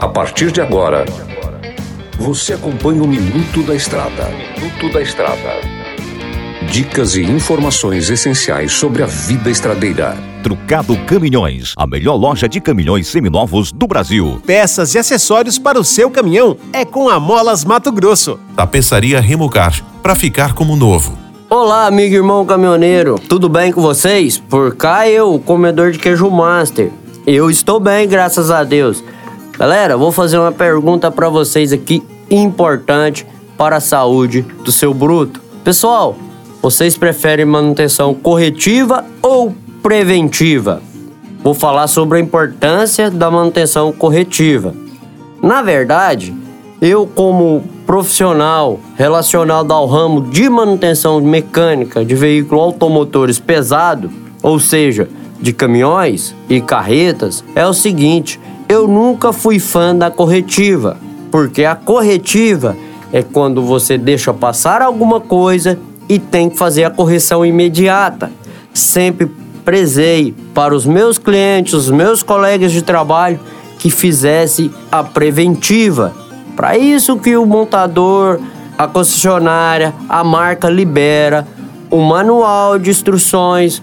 A partir de agora, você acompanha o Minuto da Estrada. Minuto da Estrada. Dicas e informações essenciais sobre a vida estradeira. Trucado Caminhões, a melhor loja de caminhões seminovos do Brasil. Peças e acessórios para o seu caminhão é com a Molas Mato Grosso. Tapeçaria Remocar, para ficar como novo. Olá, amigo e irmão caminhoneiro, tudo bem com vocês? Por cá eu, o comedor de queijo master. Eu estou bem, graças a Deus. Galera, vou fazer uma pergunta para vocês aqui importante para a saúde do seu bruto. Pessoal, vocês preferem manutenção corretiva ou preventiva? Vou falar sobre a importância da manutenção corretiva. Na verdade, eu como profissional relacionado ao ramo de manutenção mecânica de veículos automotores pesado, ou seja, de caminhões e carretas é o seguinte: eu nunca fui fã da corretiva, porque a corretiva é quando você deixa passar alguma coisa e tem que fazer a correção imediata. Sempre prezei para os meus clientes, os meus colegas de trabalho que fizesse a preventiva. Para isso que o montador, a concessionária, a marca libera o manual de instruções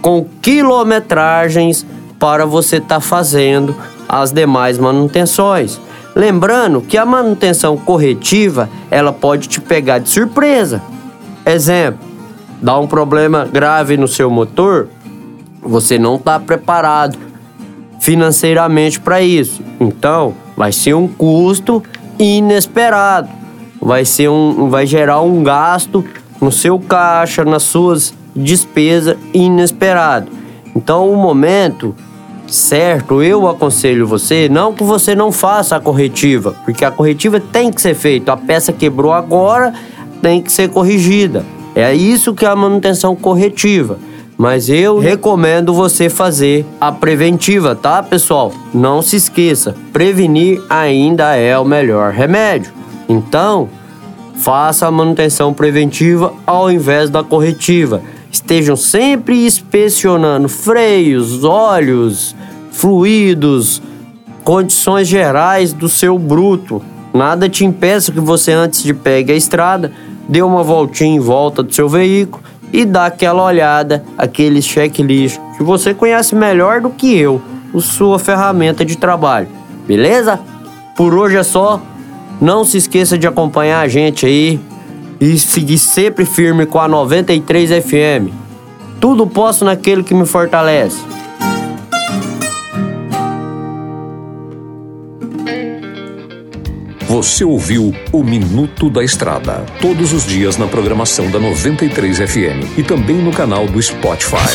com quilometragens para você estar tá fazendo as demais manutenções. Lembrando que a manutenção corretiva ela pode te pegar de surpresa. Exemplo, dá um problema grave no seu motor, você não está preparado financeiramente para isso. Então, vai ser um custo inesperado. Vai ser um, vai gerar um gasto no seu caixa, nas suas despesa inesperado. Então, o momento certo, eu aconselho você, não que você não faça a corretiva, porque a corretiva tem que ser feita. A peça quebrou agora, tem que ser corrigida. É isso que é a manutenção corretiva. Mas eu recomendo você fazer a preventiva, tá, pessoal? Não se esqueça, prevenir ainda é o melhor remédio. Então, faça a manutenção preventiva ao invés da corretiva estejam sempre inspecionando freios, óleos, fluidos, condições gerais do seu bruto. Nada te impeça que você, antes de pegar a estrada, dê uma voltinha em volta do seu veículo e dá aquela olhada, aquele checklist que você conhece melhor do que eu, a sua ferramenta de trabalho. Beleza? Por hoje é só. Não se esqueça de acompanhar a gente aí e seguir sempre firme com a 93 FM. Tudo posso naquele que me fortalece. Você ouviu o Minuto da Estrada, todos os dias na programação da 93 FM e também no canal do Spotify.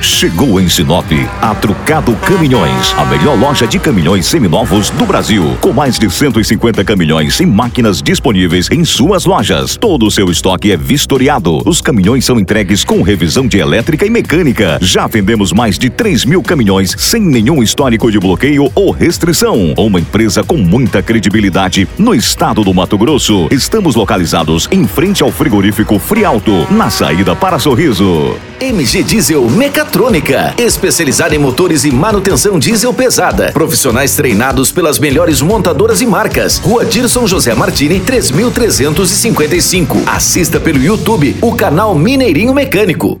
Chegou em Sinop a Trucado Caminhões, a melhor loja de caminhões seminovos do Brasil, com mais de 150 caminhões e máquinas disponíveis em suas lojas. Todo o seu estoque é vistoriado. Os caminhões são entregues com revisão de elétrica e mecânica. Já vendemos mais de 3 mil caminhões sem nenhum histórico de bloqueio ou restrição. Uma empresa com muita credibilidade no estado do Mato Grosso. Estamos localizados em frente ao frigorífico Frialto, na saída para Sorriso. MG Diesel Mecatrônica, especializada em motores e manutenção diesel pesada. Profissionais treinados pelas melhores montadoras e marcas. Rua Dirson José Martini, 3355. Assista pelo YouTube o canal Mineirinho Mecânico.